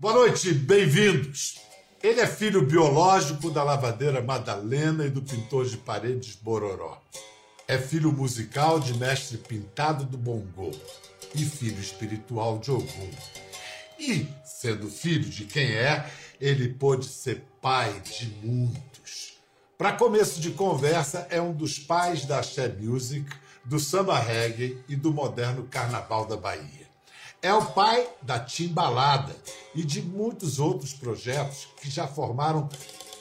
Boa noite, bem-vindos. Ele é filho biológico da lavadeira Madalena e do pintor de paredes Bororó. É filho musical de mestre pintado do Bongô e filho espiritual de Ogum. E, sendo filho de quem é, ele pôde ser pai de muitos. Para começo de conversa, é um dos pais da Axé Music, do samba reggae e do moderno carnaval da Bahia. É o pai da Timbalada e de muitos outros projetos que já formaram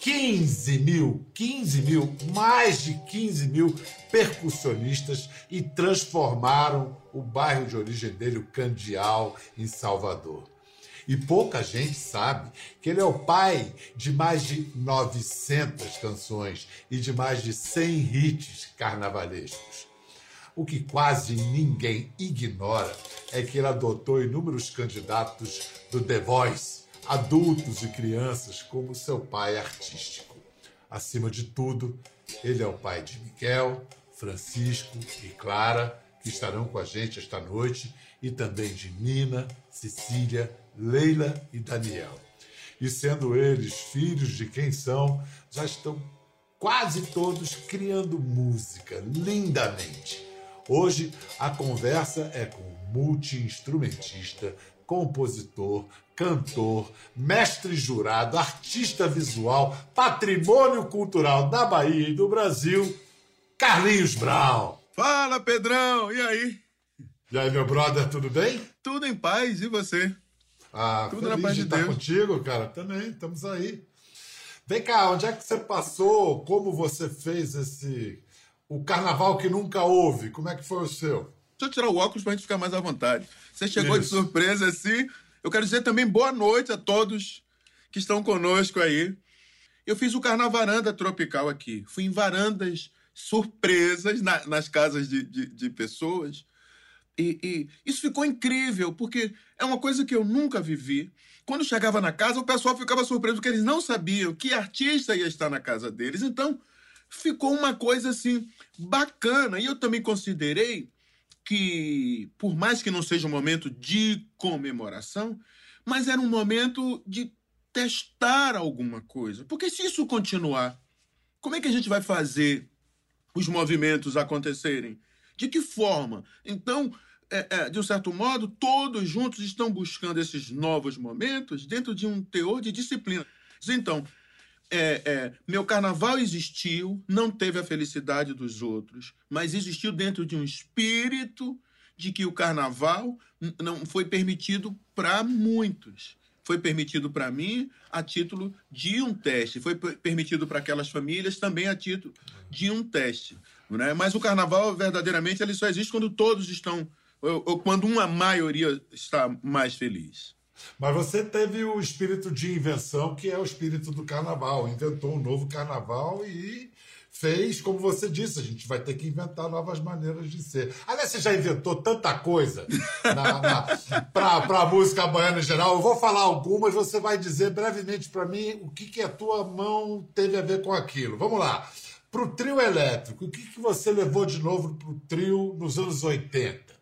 15 mil, 15 mil, mais de 15 mil percussionistas e transformaram o bairro de origem dele, o Candial, em Salvador. E pouca gente sabe que ele é o pai de mais de 900 canções e de mais de 100 hits carnavalescos. O que quase ninguém ignora é que ele adotou inúmeros candidatos do The Voice, adultos e crianças, como seu pai artístico. Acima de tudo, ele é o pai de Miguel, Francisco e Clara, que estarão com a gente esta noite, e também de Nina, Cecília, Leila e Daniel. E sendo eles filhos de quem são, já estão quase todos criando música lindamente. Hoje a conversa é com um multi-instrumentista, compositor, cantor, mestre jurado, artista visual, patrimônio cultural da Bahia e do Brasil, Carlinhos Brown. Fala, Pedrão! E aí? E aí, meu brother, tudo bem? Tudo em paz, e você? Ah, tudo na paz de, de estar Deus. contigo, cara. Também, estamos aí. Vem cá, onde é que você passou? Como você fez esse o carnaval que nunca houve, como é que foi o seu? Deixa eu tirar o óculos para a gente ficar mais à vontade. Você chegou Isso. de surpresa assim. Eu quero dizer também boa noite a todos que estão conosco aí. Eu fiz o Carnavaranda Tropical aqui. Fui em varandas surpresas na, nas casas de, de, de pessoas. E, e, isso ficou incrível, porque é uma coisa que eu nunca vivi. Quando chegava na casa, o pessoal ficava surpreso, porque eles não sabiam que artista ia estar na casa deles. Então, ficou uma coisa assim bacana. E eu também considerei que, por mais que não seja um momento de comemoração, mas era um momento de testar alguma coisa. Porque se isso continuar, como é que a gente vai fazer os movimentos acontecerem? De que forma? Então, é, é, de um certo modo, todos juntos estão buscando esses novos momentos dentro de um teor de disciplina. Então, é, é, meu carnaval existiu, não teve a felicidade dos outros, mas existiu dentro de um espírito de que o carnaval não foi permitido para muitos. Foi permitido para mim a título de um teste, foi permitido para aquelas famílias também a título de um teste. Né? Mas o carnaval, verdadeiramente, ele só existe quando todos estão, ou, ou quando uma maioria está mais feliz. Mas você teve o espírito de invenção, que é o espírito do carnaval. Inventou um novo carnaval e fez, como você disse, a gente vai ter que inventar novas maneiras de ser. Aliás, você já inventou tanta coisa para a música baiana em geral. Eu vou falar algumas, você vai dizer brevemente para mim o que, que a tua mão teve a ver com aquilo. Vamos lá. Para o trio elétrico, o que, que você levou de novo para o trio nos anos 80?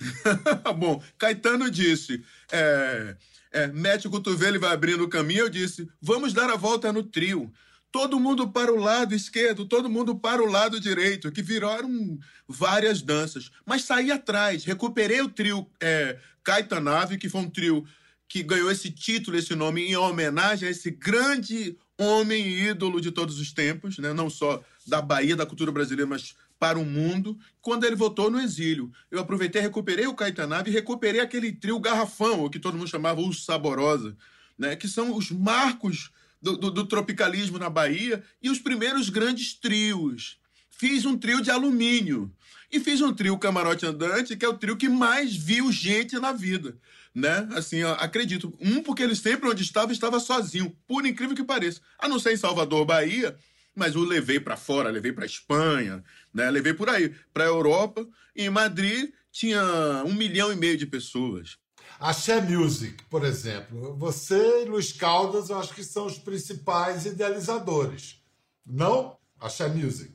Bom, Caetano disse: é, é, mete o cotovelo e vai abrindo o caminho. Eu disse: vamos dar a volta no trio. Todo mundo para o lado esquerdo, todo mundo para o lado direito, que viraram várias danças. Mas saí atrás, recuperei o trio é, Caetanave, que foi um trio que ganhou esse título, esse nome, em homenagem a esse grande homem e ídolo de todos os tempos, né? não só da Bahia, da cultura brasileira, mas para o mundo quando ele voltou no exílio. Eu aproveitei, recuperei o Caetanave e recuperei aquele trio garrafão, que todo mundo chamava o Saborosa, né? que são os marcos do, do, do tropicalismo na Bahia e os primeiros grandes trios. Fiz um trio de alumínio e fiz um trio Camarote Andante, que é o trio que mais viu gente na vida. Né? Assim, acredito. Um, porque ele sempre onde estava, estava sozinho, por incrível que pareça. A não ser em Salvador, Bahia, mas o levei para fora, levei para Espanha, né? levei por aí, para a Europa. E em Madrid tinha um milhão e meio de pessoas. A Share Music, por exemplo, você e Luiz Caldas, eu acho que são os principais idealizadores. Não? A Share Music.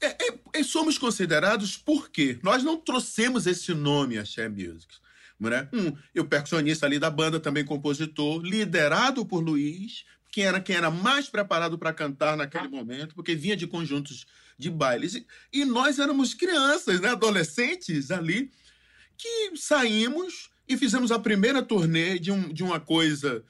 É, é, é, somos considerados por quê? Nós não trouxemos esse nome a Share Music. Né? Um, e o percussionista ali da banda, também compositor, liderado por Luiz, quem era quem era mais preparado para cantar naquele momento, porque vinha de conjuntos de bailes. E, e nós éramos crianças, né, adolescentes ali, que saímos e fizemos a primeira turnê de, um, de uma coisa,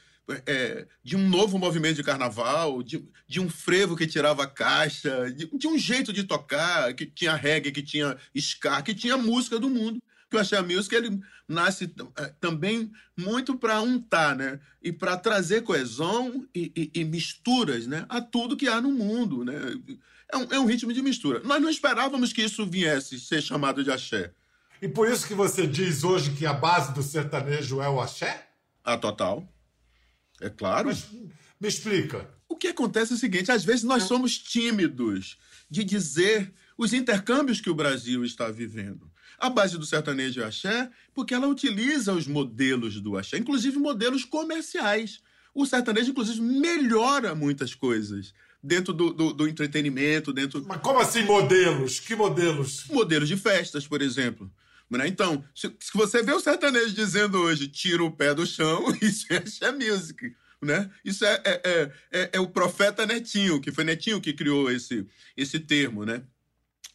é, de um novo movimento de carnaval, de, de um frevo que tirava caixa, de, de, um jeito de tocar, que tinha reggae, que tinha ska, que tinha música do mundo. Que o Axé Music ele nasce é, também muito para untar, né? E para trazer coesão e, e, e, misturas, né? A tudo que há no mundo, né? É um, é um ritmo de mistura. Nós não esperávamos que isso viesse ser chamado de axé. E por isso que você diz hoje que a base do sertanejo é o axé? A total. É claro. Mas me explica. O que acontece é o seguinte: às vezes nós somos tímidos de dizer os intercâmbios que o Brasil está vivendo. A base do sertanejo é axé porque ela utiliza os modelos do axé, inclusive modelos comerciais. O sertanejo, inclusive, melhora muitas coisas dentro do, do, do, entretenimento, dentro. Mas como assim modelos? Que modelos? Modelos de festas, por exemplo. Né? Então, se, você vê o sertanejo dizendo hoje, tira o pé do chão, isso é axé music. Né? Isso é, é, é, é, é o profeta Netinho, que foi Netinho que criou esse, esse termo. Né?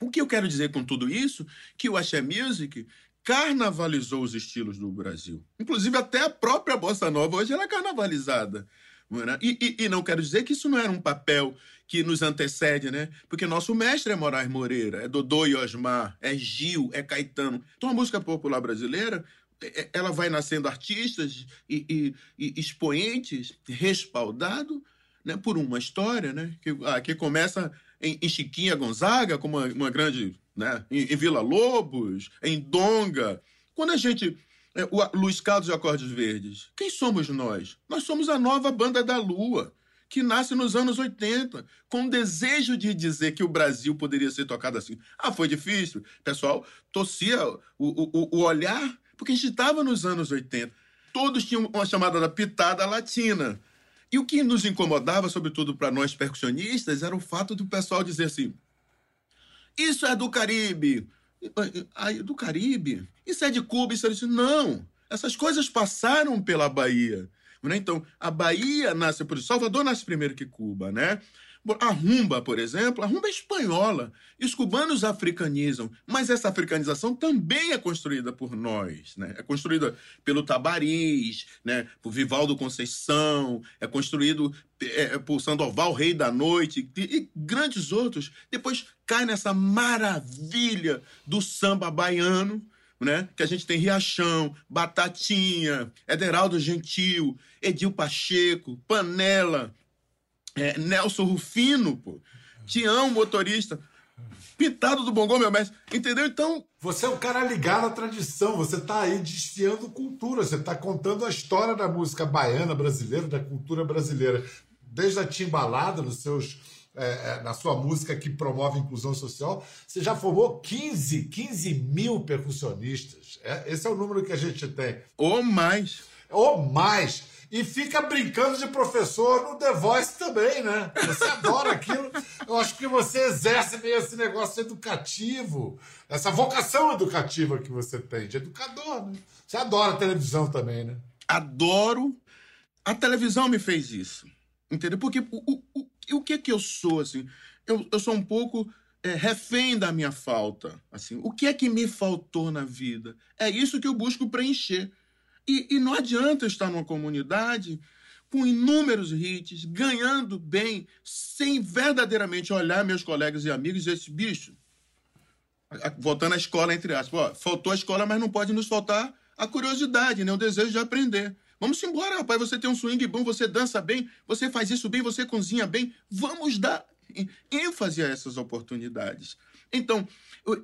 O que eu quero dizer com tudo isso? Que o axé music carnavalizou os estilos do Brasil. Inclusive, até a própria bossa nova hoje ela é carnavalizada. Né? E, e, e, não quero dizer que isso não era um papel que nos antecede, né? Porque nosso mestre é Moraes Moreira, é Dodô e Osmar, é Gil, é Caetano. Então a música popular brasileira é, é, ela vai nascendo artistas e, e, e expoentes respaldado né, por uma história né, que, ah, que começa em, em, Chiquinha Gonzaga, como uma, uma grande. Né, em, em Vila Lobos, em Donga. Quando a gente é, o Luiz Carlos e Acordes Verdes. Quem somos nós? Nós somos a nova banda da Lua, que nasce nos anos 80, com o desejo de dizer que o Brasil poderia ser tocado assim. Ah, foi difícil. Pessoal, torcia o, o, o olhar, porque a gente estava nos anos 80. Todos tinham uma chamada da pitada latina. E o que nos incomodava, sobretudo para nós percussionistas, era o fato do pessoal dizer assim: isso é do Caribe, Aí, do Caribe? Isso é de Cuba? Isso é de... Não! Essas coisas passaram pela Bahia. Né? Então, a Bahia nasce por Salvador nasce primeiro que Cuba, né? A rumba, por exemplo, a rumba é espanhola. E os cubanos africanizam, mas essa africanização também é construída por nós. Né? É construída pelo Tabariz, né? por Vivaldo Conceição, é construído é, por Sandoval, Rei da Noite, e, e grandes outros. Depois cai nessa maravilha do samba baiano, né? Que a gente tem Riachão, Batatinha, Ederaldo Gentil, Edil Pacheco, Panela, é, Nelson Rufino, pô. Tião, motorista. Pintado do Bongô, meu mestre. Entendeu? Então. Você é um cara ligado à tradição. Você tá aí desfiando cultura. Você tá contando a história da música baiana brasileira, da cultura brasileira. Desde a timbalada, nos seus. É, é na sua música que promove inclusão social, você já formou 15, 15 mil percussionistas. É, esse é o número que a gente tem. Ou mais. Ou mais e fica brincando de professor no The Voice também, né? Você adora aquilo. Eu acho que você exerce meio esse negócio educativo, essa vocação educativa que você tem, de educador, né? Você adora televisão também, né? Adoro. A televisão me fez isso. Entendeu? Porque o, o, o, o que é que eu sou, assim? Eu, eu sou um pouco é, refém da minha falta. Assim, o que é que me faltou na vida? É isso que eu busco preencher. E, e não adianta estar numa comunidade com inúmeros hits, ganhando bem, sem verdadeiramente olhar meus colegas e amigos e dizer, bicho, voltando à escola, entre aspas, ó, faltou a escola, mas não pode nos faltar a curiosidade, né? o desejo de aprender. Vamos embora, rapaz, você tem um swing bom, você dança bem, você faz isso bem, você cozinha bem. Vamos dar ênfase a essas oportunidades. Então,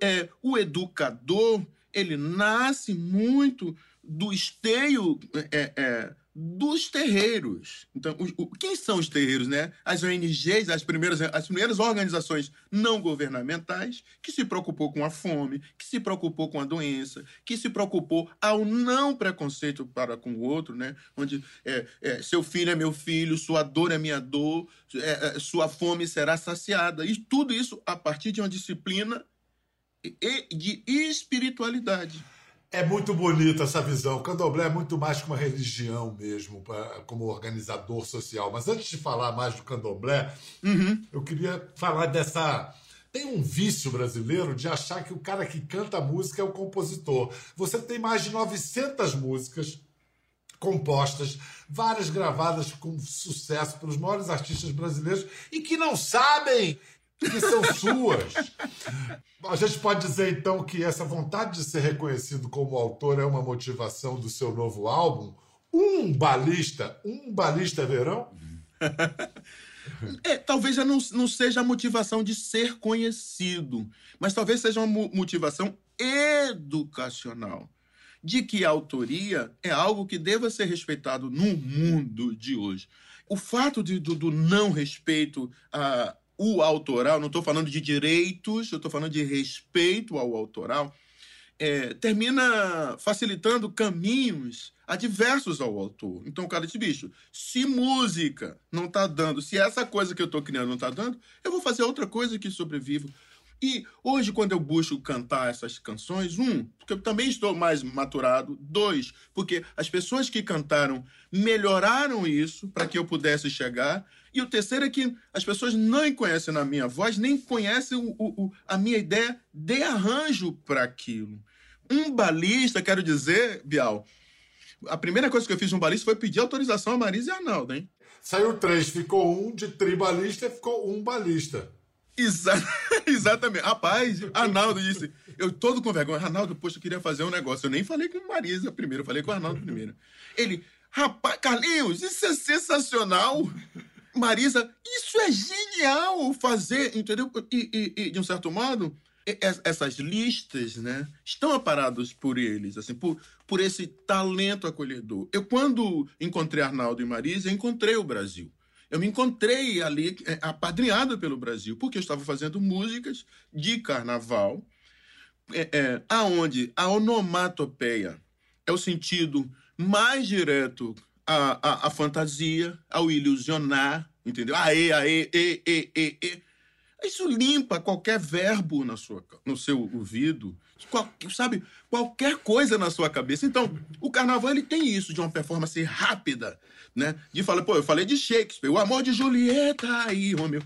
é, o educador, ele nasce muito do esteio é, é, dos terreiros. Então, o, quem são os terreiros, né? As ONGs, as primeiras, as primeiras organizações não governamentais que se preocupou com a fome, que se preocupou com a doença, que se preocupou ao não preconceito para com o outro, né? Onde é, é seu filho é meu filho, sua dor é minha dor, é, é, sua fome será saciada. E tudo isso a partir de uma disciplina de espiritualidade. É muito bonita essa visão. O candomblé é muito mais que uma religião mesmo, como organizador social. Mas antes de falar mais do candomblé, uhum. eu queria falar dessa. Tem um vício brasileiro de achar que o cara que canta música é o compositor. Você tem mais de 900 músicas compostas, várias gravadas com sucesso pelos maiores artistas brasileiros e que não sabem que são suas. A gente pode dizer então que essa vontade de ser reconhecido como autor é uma motivação do seu novo álbum? Um balista, um balista verão? É, talvez já não, não seja a motivação de ser conhecido, mas talvez seja uma motivação educacional de que a autoria é algo que deva ser respeitado no mundo de hoje. O fato de, do, do não respeito o autoral, não estou falando de direitos, eu estou falando de respeito ao autoral, é, termina facilitando caminhos adversos ao autor. Então cara diz, bicho, se música não está dando, se essa coisa que eu estou criando não está dando, eu vou fazer outra coisa que sobreviva. E hoje, quando eu busco cantar essas canções, um, porque eu também estou mais maturado, dois, porque as pessoas que cantaram melhoraram isso para que eu pudesse chegar, e o terceiro é que as pessoas não conhecem a minha voz, nem conhecem o, o, a minha ideia de arranjo para aquilo. Um balista, quero dizer, Bial, a primeira coisa que eu fiz um balista foi pedir autorização a Marisa e a Arnaldo, hein? Saiu três, ficou um de tribalista ficou um balista. Exa exatamente. Rapaz, Arnaldo disse. Eu todo com vergonha. Arnaldo, poxa, eu queria fazer um negócio. Eu nem falei com Marisa primeiro, eu falei com o Arnaldo primeiro. Ele, rapaz, Carlinhos, isso é sensacional. Marisa, isso é genial fazer, entendeu? E, e, e de um certo modo, essas listas, né, estão aparadas por eles, assim, por, por esse talento acolhedor. Eu, quando encontrei Arnaldo e Marisa, encontrei o Brasil. Eu me encontrei ali é, apadrinhado pelo Brasil, porque eu estava fazendo músicas de carnaval, é, é, aonde a onomatopeia é o sentido mais direto à, à, à fantasia, ao ilusionar, entendeu? Aê, aê, e, e, e, e. Isso limpa qualquer verbo na sua, no seu ouvido, qual, sabe? Qualquer coisa na sua cabeça. Então, o carnaval ele tem isso de uma performance rápida, né? De falar, pô, eu falei de Shakespeare, o amor de Julieta aí, Romeu.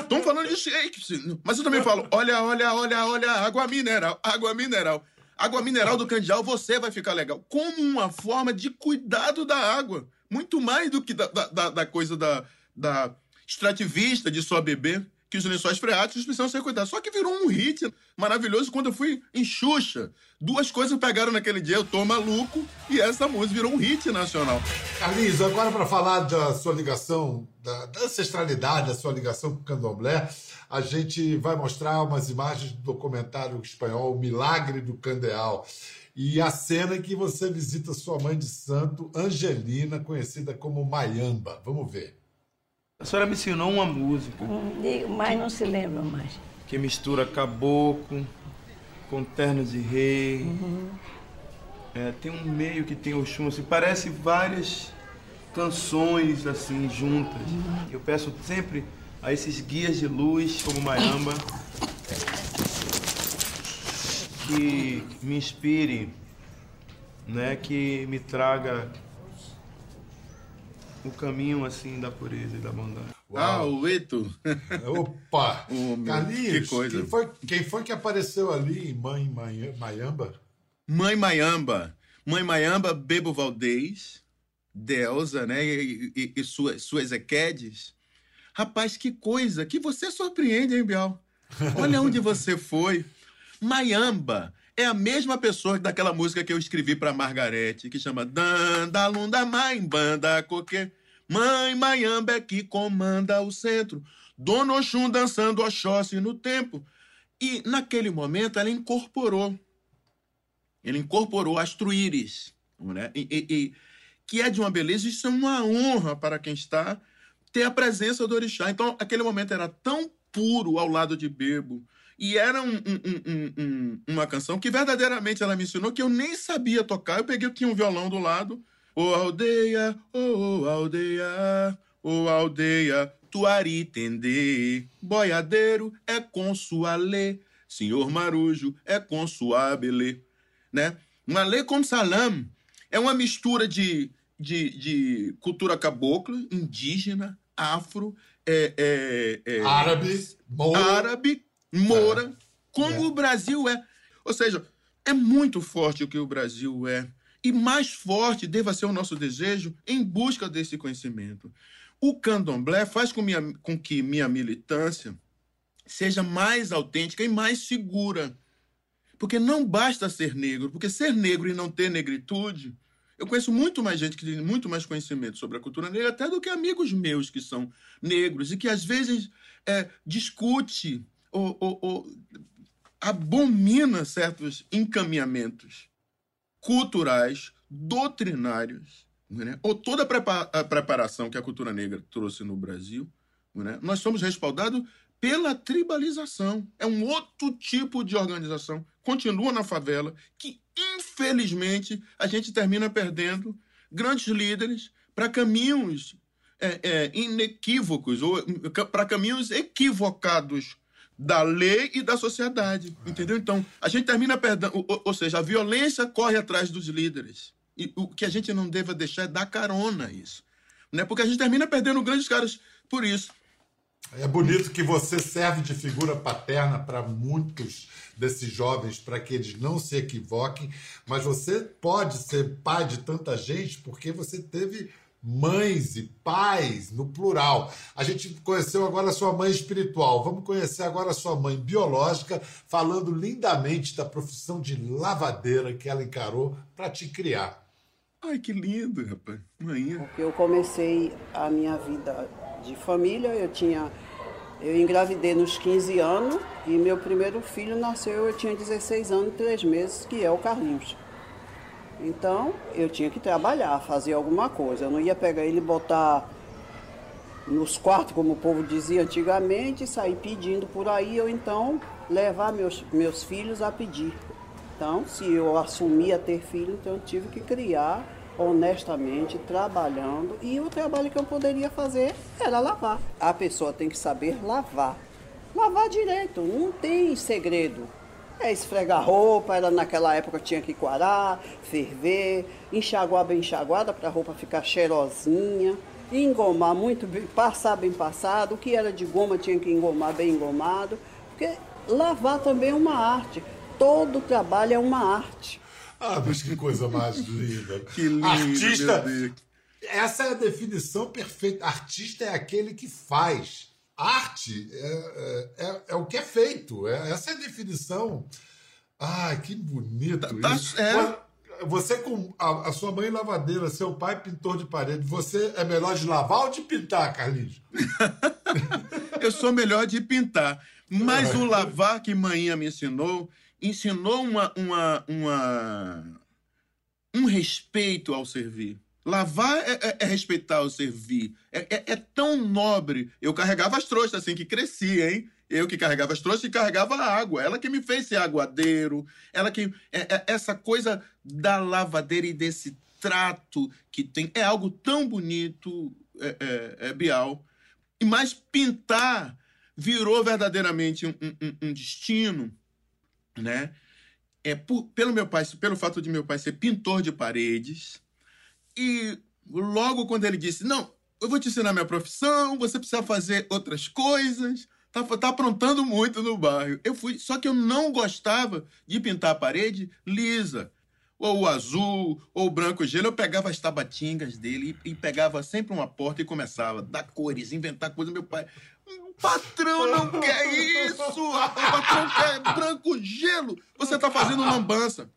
Estão falando de Shakespeare. Mas eu também falo, olha, olha, olha, olha, água mineral, água mineral. Água mineral do Candial, você vai ficar legal. Como uma forma de cuidado da água. Muito mais do que da, da, da coisa da, da extrativista de só beber que os lençóis freáticos precisam ser cuidados. Só que virou um hit maravilhoso quando eu fui em Xuxa. Duas coisas pegaram naquele dia, eu tô maluco, e essa música virou um hit nacional. Carlinhos, agora para falar da sua ligação, da, da, ancestralidade, da sua ligação com o candomblé, a gente vai mostrar umas imagens do documentário espanhol Milagre do Candeal. E a cena em que você visita sua mãe de santo, Angelina, conhecida como Mayamba. Vamos ver. A senhora me ensinou uma música. Hum, mas não se lembra mais. Que mistura caboclo com terno de rei. Uhum. É, tem um meio que tem o chum, assim, parece várias canções assim juntas. Uhum. Eu peço sempre a esses guias de luz como Mayamba que me inspire, né, que me traga o caminho assim da pureza e da bondade. Ah, o Eto! Opa! oh, Carlinhos, que coisa. Quem foi, quem foi que apareceu ali em Mãe Maiamba? Mãe Maiamba. Mãe Maiamba, Bebo Valdez, Delza, né? E, e, e suas, suas Equedes. Rapaz, que coisa! Que você surpreende, hein, Bial? Olha onde você foi. Maiamba é a mesma pessoa daquela música que eu escrevi para Margarete, que chama Danda Lunda Mãe Banda Coque. Mãe Maiamba é que comanda o centro. Dona Oxum dançando Oxóssi no tempo. E naquele momento ela incorporou. Ele incorporou as truíres, né? E, e, e, que é de uma beleza, isso é uma honra para quem está ter a presença do orixá. Então, aquele momento era tão puro ao lado de Bebo, e era um, um, um, uma canção que verdadeiramente ela me ensinou que eu nem sabia tocar. Eu peguei, tinha um violão do lado. Ô oh, aldeia, ô oh, aldeia, ô oh, aldeia, tuari tendê. Boiadeiro é com sua lê, senhor marujo é com sua belê. Né? Malê com salam é uma mistura de, de, de cultura cabocla, indígena, afro, é, é, é, árabe, árabe, moura, como o Brasil é. Ou seja, é muito forte o que o Brasil é. E mais forte deva ser o nosso desejo em busca desse conhecimento. O candomblé faz com, minha, com que minha militância seja mais autêntica e mais segura. Porque não basta ser negro, porque ser negro e não ter negritude. Eu conheço muito mais gente que tem muito mais conhecimento sobre a cultura negra, até do que amigos meus que são negros e que às vezes é, discute ou, ou, ou abomina certos encaminhamentos culturais, doutrinários, né? ou toda a preparação que a cultura negra trouxe no Brasil. Né? Nós somos respaldados pela tribalização. É um outro tipo de organização. Continua na favela, que infelizmente a gente termina perdendo grandes líderes para caminhos é, é, inequívocos ou para caminhos equivocados da lei e da sociedade, entendeu? Então a gente termina perdendo, ou, ou seja, a violência corre atrás dos líderes e o que a gente não deve deixar é dar carona a isso, né? Porque a gente termina perdendo grandes caras por isso. É bonito que você serve de figura paterna para muitos desses jovens, para que eles não se equivoquem, mas você pode ser pai de tanta gente porque você teve mães e pais no plural. A gente conheceu agora a sua mãe espiritual. Vamos conhecer agora a sua mãe biológica, falando lindamente da profissão de lavadeira que ela encarou para te criar. Ai, que lindo, rapaz. Mãe. Eu comecei a minha vida de família, eu tinha eu engravidei nos 15 anos e meu primeiro filho nasceu, eu tinha 16 anos e 3 meses, que é o Carlinhos. Então, eu tinha que trabalhar, fazer alguma coisa. Eu não ia pegar ele e botar nos quartos, como o povo dizia antigamente, sair pedindo por aí, ou então levar meus, meus filhos a pedir. Então, se eu assumia ter filho, então eu tive que criar honestamente, trabalhando, e o trabalho que eu poderia fazer era lavar. A pessoa tem que saber lavar. Lavar direito, não tem segredo. É esfregar roupa, era naquela época tinha que coarar, ferver, enxaguar bem enxaguada para a roupa ficar cheirosinha, engomar muito bem, passar bem passado, o que era de goma tinha que engomar bem engomado, porque lavar também é uma arte. Todo trabalho é uma arte. Ah, mas que coisa mais linda. que lindo. Artista. Essa é a definição perfeita. Artista é aquele que faz. Arte é, é, é, é o que é feito. É, essa é a definição. Ah, que bonito. Tá, tá, é. Você com a, a, sua mãe lavadeira, seu pai pintor de parede, você é melhor de lavar ou de pintar, Carlinhos? Eu sou melhor de pintar. Mas o lavar que manhã me ensinou ensinou uma, uma, uma, um respeito ao servir. Lavar é, é, é respeitar o servir. É, é, é, tão nobre. Eu carregava as trouxas assim, que crescia, hein? Eu que carregava as trouxas e carregava a água. Ela que me fez ser aguadeiro. Ela que. É, é, essa coisa da lavadeira e desse trato que tem. É algo tão bonito, é, Bial. Mas pintar virou verdadeiramente um, um, um destino né? É, por, pelo meu pai, pelo fato de meu pai ser pintor de paredes, e logo quando ele disse, não, eu vou te ensinar minha profissão, você precisa fazer outras coisas, tá, tá aprontando muito no bairro. Eu fui, só que eu não gostava de pintar a parede lisa, ou o azul, ou o branco gelo, eu pegava as tabatingas dele e, e pegava sempre uma porta e começava a dar cores, inventar coisas. Meu pai, patrão não quer isso! O patrão quer branco gelo! Você tá fazendo lambança.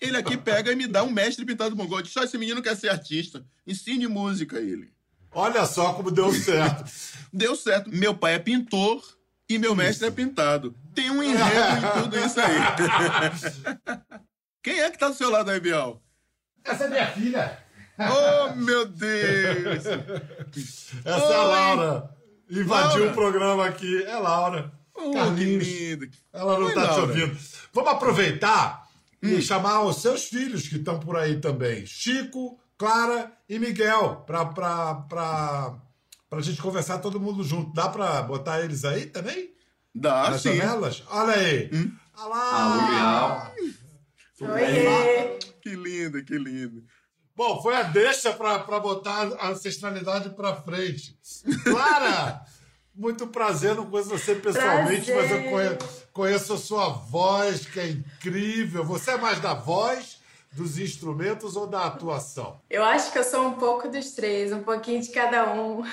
Ele aqui pega e me dá um mestre pintado de mongol. Diz, só esse menino quer ser artista. Ensine música a ele. Olha só como deu certo. deu certo. Meu pai é pintor e meu mestre é pintado. Tem um enredo em tudo isso aí. Quem é que tá do seu lado aí, Bial? Essa é minha filha. Oh, meu Deus! Essa Oi. é a Laura. Invadiu Laura. o programa aqui. É Laura. Oh, Carlinhos. Ela não Oi, tá Laura. te ouvindo. Vamos aproveitar. E chamar os seus filhos que estão por aí também. Chico, Clara e Miguel. Pra, pra gente conversar todo mundo junto. Dá pra botar eles aí também? Dá, Nas sim. janelas? Olha aí. Hum. Olha lá. Alô, Oi. lindo, que lindo. Bom, foi a deixa para botar a ancestralidade para frente. Clara, muito prazer, não conheço você pessoalmente, prazer. mas eu conheço, conheço a sua voz, que é incrível. Você é mais da voz, dos instrumentos ou da atuação? Eu acho que eu sou um pouco dos três, um pouquinho de cada um.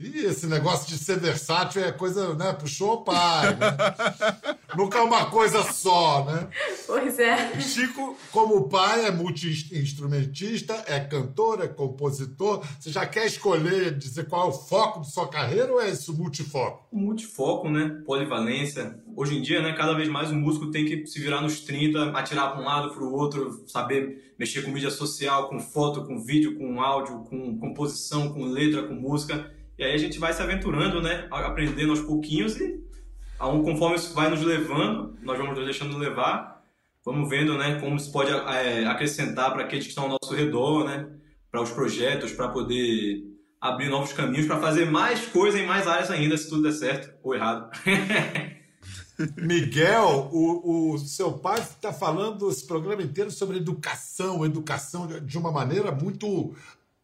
E esse negócio de ser versátil é coisa, né? Puxou o pai. Né? Nunca é uma coisa só, né? Pois é. Chico, como pai, é multi-instrumentista, é cantor, é compositor. Você já quer escolher, dizer qual é o foco de sua carreira ou é esse multifoco? Multifoco, né? Polivalência. Hoje em dia, né, cada vez mais o músico tem que se virar nos 30, atirar para um lado, para o outro, saber mexer com mídia social, com foto, com vídeo, com áudio, com composição, com letra, com música. E aí a gente vai se aventurando, né? Aprendendo aos pouquinhos e conforme isso vai nos levando, nós vamos nos deixando levar, vamos vendo, né? Como isso pode é, acrescentar para aqueles que estão ao nosso redor, né? Para os projetos, para poder abrir novos caminhos, para fazer mais coisa em mais áreas ainda, se tudo der certo ou errado. Miguel, o, o, seu pai está falando esse programa inteiro sobre educação, educação de uma maneira muito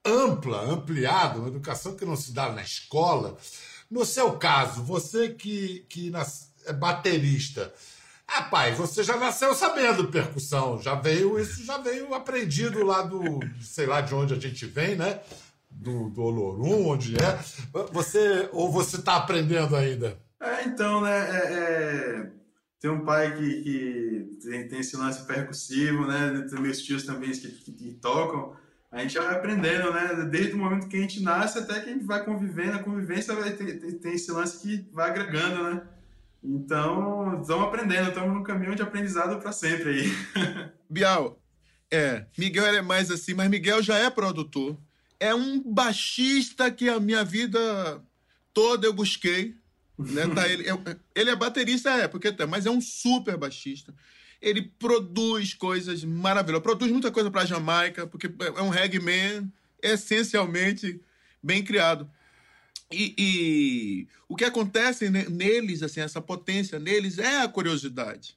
ampla, ampliada, uma educação que não se dá na escola. No seu caso, você que, que nas, é baterista, rapaz, você já nasceu sabendo percussão, já veio, isso já veio aprendido lá do, sei lá de onde a gente vem, né? Do, do Olorum, onde é. Você, ou você está aprendendo ainda? É, então, né? É, é, tem um pai que, que tem, tem, esse lance percussivo, né? Tem meus tios também que, que, que tocam a gente vai aprendendo, né? Desde o momento que a gente nasce até que a gente vai convivendo, a convivência vai ter, tem esse lance que vai agregando, né? Então, estamos aprendendo, estamos num caminho de aprendizado para sempre aí. Bial, é, Miguel é mais assim, mas Miguel já é produtor. É um baixista que a minha vida toda eu busquei. Né? Tá, ele, ele é baterista, é, porque mas é um super baixista ele produz coisas maravilhosas. Produz muita coisa para Jamaica, porque é um reggae man essencialmente bem criado. E, e, o que acontece neles, assim, essa potência neles é a curiosidade,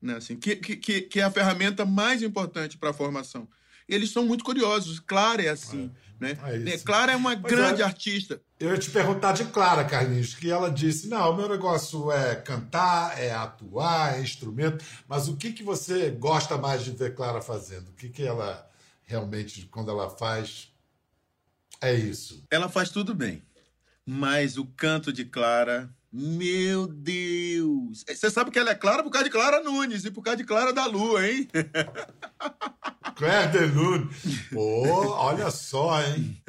né? assim, que, que, que é a ferramenta mais importante para a formação. Eles são muito curiosos. Clara é assim. É. Né? É Clara é uma pois grande é. artista. Eu ia te perguntar de Clara, Carlinhos, que ela disse: não, o meu negócio é cantar, é atuar, é instrumento, mas o que, que você gosta mais de ver Clara fazendo? O que, que ela realmente, quando ela faz, é isso? Ela faz tudo bem, mas o canto de Clara. Meu Deus! Você sabe que ela é Clara por causa de Clara Nunes e por causa de Clara da Lua, hein? Claire de Lune. Pô, olha só, hein?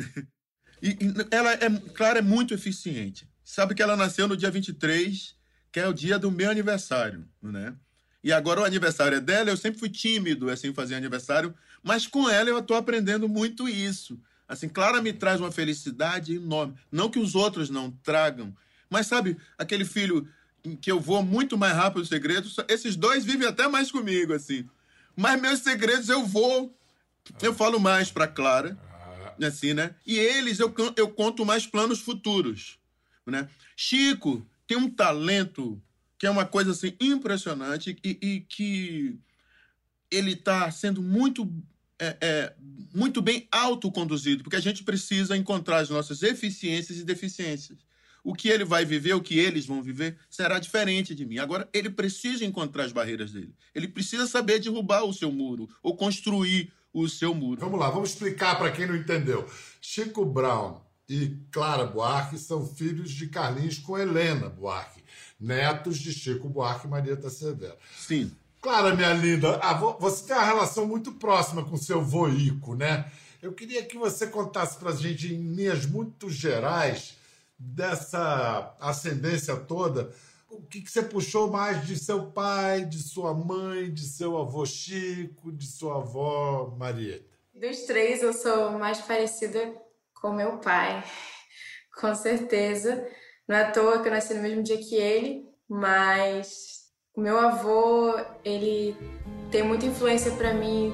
E, e, ela é, Clara é muito eficiente. Sabe que ela nasceu no dia 23, que é o dia do meu aniversário, né? E agora o aniversário é dela, eu sempre fui tímido, assim, fazer aniversário, mas com ela eu estou aprendendo muito isso. Assim, Clara me traz uma felicidade enorme. Não que os outros não tragam, mas sabe, aquele filho que eu vou muito mais rápido no segredo, esses dois vivem até mais comigo, assim. Mas meus segredos eu vou. Eu falo mais para Clara. Assim, né? E eles eu, eu conto mais planos futuros. Né? Chico tem um talento que é uma coisa assim impressionante e, e que ele está sendo muito é, é, muito bem autoconduzido, porque a gente precisa encontrar as nossas eficiências e deficiências o que ele vai viver, o que eles vão viver, será diferente de mim. Agora, ele precisa encontrar as barreiras dele. Ele precisa saber derrubar o seu muro ou construir o seu muro. Vamos lá, vamos explicar para quem não entendeu. Chico Brown e Clara Buarque são filhos de Carlinhos com Helena Buarque, netos de Chico Buarque e Marieta Severo. Sim. Clara, minha linda, você tem uma relação muito próxima com seu voico, né? Eu queria que você contasse para a gente, em linhas muito gerais, dessa ascendência toda, o que, que, você puxou mais de seu pai, de sua mãe, de seu avô Chico, de sua avó Marieta? Dos três, eu sou mais parecida com meu pai, com certeza. Não é à toa que eu nasci no mesmo dia que ele, mas o meu avô, ele tem muita influência para mim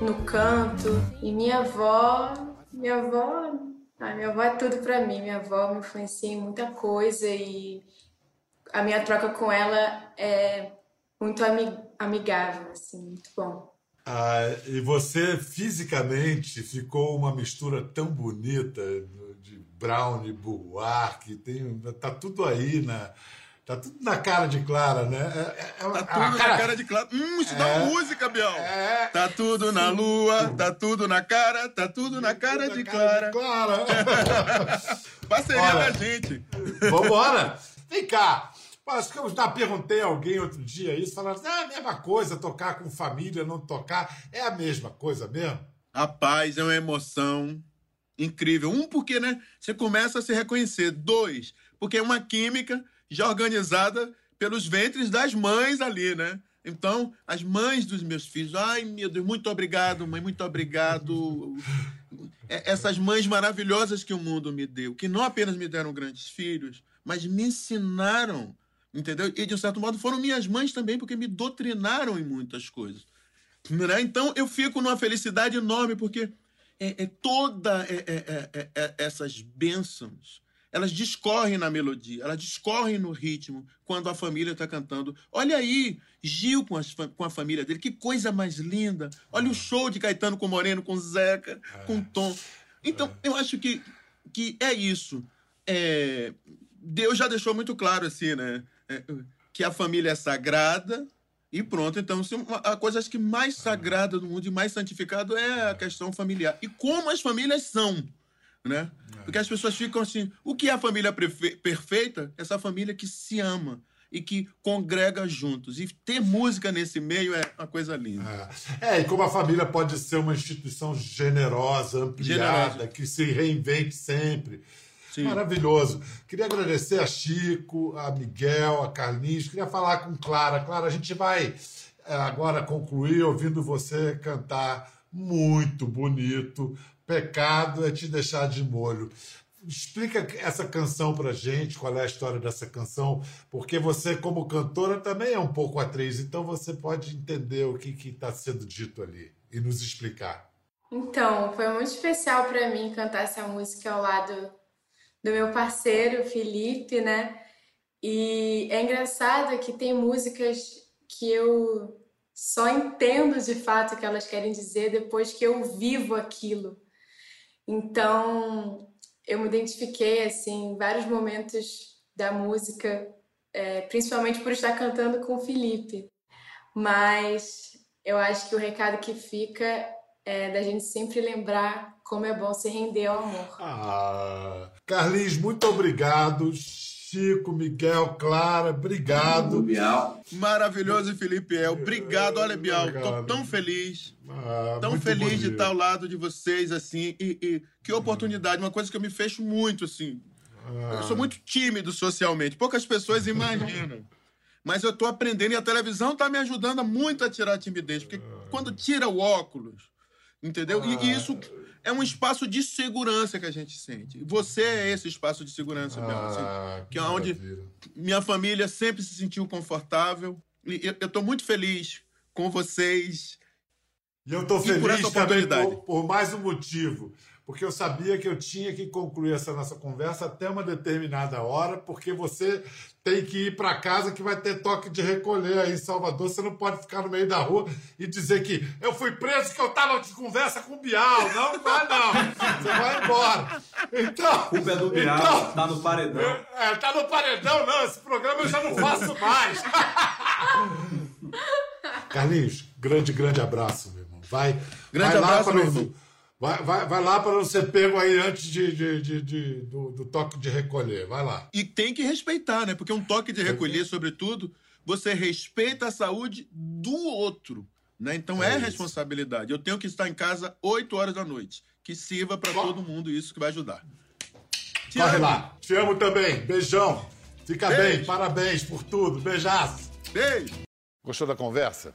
no canto. E minha avó, minha avó minha avó é tudo para mim. Minha avó me influencia em muita coisa e a minha troca com ela é muito amigável, assim, muito bom. Ah, e você fisicamente ficou uma mistura tão bonita de Brown e Buarque, tem, tá tudo aí na. Tá tudo na cara de Clara, né? É, é, é tá tudo cara... na cara de Clara. Hum, isso é, dá música, Biel. É, tá tudo na lua, tá tudo na cara, tá tudo na cara, tudo de, na Clara. cara de Clara. Parceria Olha, da gente. Vambora! Vem cá! Acho que eu já perguntei a alguém outro dia isso, falando assim, ah, a mesma coisa, tocar com família, não tocar. É a mesma coisa mesmo? Rapaz, é uma emoção incrível. Um, porque né, você começa a se reconhecer. Dois, porque é uma química já organizada pelos ventres das mães ali, né? Então, as mães dos meus filhos, ai meu Deus, muito obrigado, mãe, muito obrigado. É, essas mães maravilhosas que o mundo me deu, que não apenas me deram grandes filhos, mas me ensinaram entendeu? E de um certo modo foram minhas mães também, porque me doutrinaram em muitas coisas. Né? Então eu fico numa felicidade enorme, porque é, é toda é, é, é, é, essas bênçãos, elas discorrem na melodia, elas discorrem no ritmo, quando a família está cantando. Olha aí, Gil com, as, com a família dele, que coisa mais linda. Olha o show de Caetano com Moreno, com Zeca, com Tom. Então, eu acho que, que é isso. Deus já deixou muito claro assim, né? É, que a família é sagrada e pronto. Então, a coisa acho que mais sagrada do mundo e mais santificado é a questão familiar. E como as famílias são, né? Porque as pessoas ficam assim, o que é a família perfeita? Essa família que se ama e que congrega juntos. E ter música nesse meio é uma coisa linda. É, é e como a família pode ser uma instituição generosa, ampliada, generosa. que se reinvente sempre. Sim. Maravilhoso. Queria agradecer a Chico, a Miguel, a Carlinhos. Queria falar com Clara. Clara, a gente vai eh, agora concluir ouvindo você cantar muito bonito. Pecado é te deixar de molho. Explica essa canção pra gente, qual é a história dessa canção, porque você, como cantora, também é um pouco atriz, então você pode entender o que está sendo dito ali e nos explicar. Então, foi muito especial para mim cantar essa música ao lado do meu parceiro Felipe, né? E é engraçado que tem músicas que eu só entendo de fato o que elas querem dizer depois que eu vivo aquilo. Então, eu me identifiquei assim em vários momentos da música, é, principalmente por estar cantando com o Felipe. Mas eu acho que o recado que fica é da gente sempre lembrar como é bom se render ao amor. Ah, Carlinhos, muito obrigado. Chico, Miguel, Clara, obrigado. Bial. Maravilhoso, Felipe El. Obrigado, olha, Bial, tô tão feliz. Ah, tão feliz bonito. de estar ao lado de vocês, assim. E, e, que oportunidade, uma coisa que eu me fecho muito, assim. Ah. Eu sou muito tímido socialmente, poucas pessoas imaginam. Mas eu estou aprendendo e a televisão está me ajudando muito a tirar a timidez. Porque quando tira o óculos, entendeu? E, e isso é um espaço de segurança que a gente sente. Você é esse espaço de segurança, ah, assim, que, é onde minha família sempre se sentiu confortável. E eu estou muito feliz com vocês. E eu estou feliz também por, por mais um motivo porque eu sabia que eu tinha que concluir essa nossa conversa até uma determinada hora, porque você tem que ir para casa que vai ter toque de recolher aí em Salvador. Você não pode ficar no meio da rua e dizer que eu fui preso que eu estava de conversa com o Bial. Não vai, não. Você vai embora. Então. A culpa é do Bial, então, tá no paredão. É, tá no paredão, não. Esse programa eu já não faço mais. Carlinhos, grande, grande abraço, meu irmão. Vai, grande vai abraço, meu irmão. Vai, vai, vai lá para não ser pego aí antes de, de, de, de do, do, toque de recolher. Vai lá. E tem que respeitar, né? Porque um toque de recolher, sobretudo, você respeita a saúde do outro. Né? Então é, é responsabilidade. Eu tenho que estar em casa 8 horas da noite. Que sirva para todo mundo isso que vai ajudar. Te Corre amo. lá. Te amo também. Beijão. Fica Beijo. bem. Parabéns por tudo. Beijaço. Beijo. Gostou da conversa?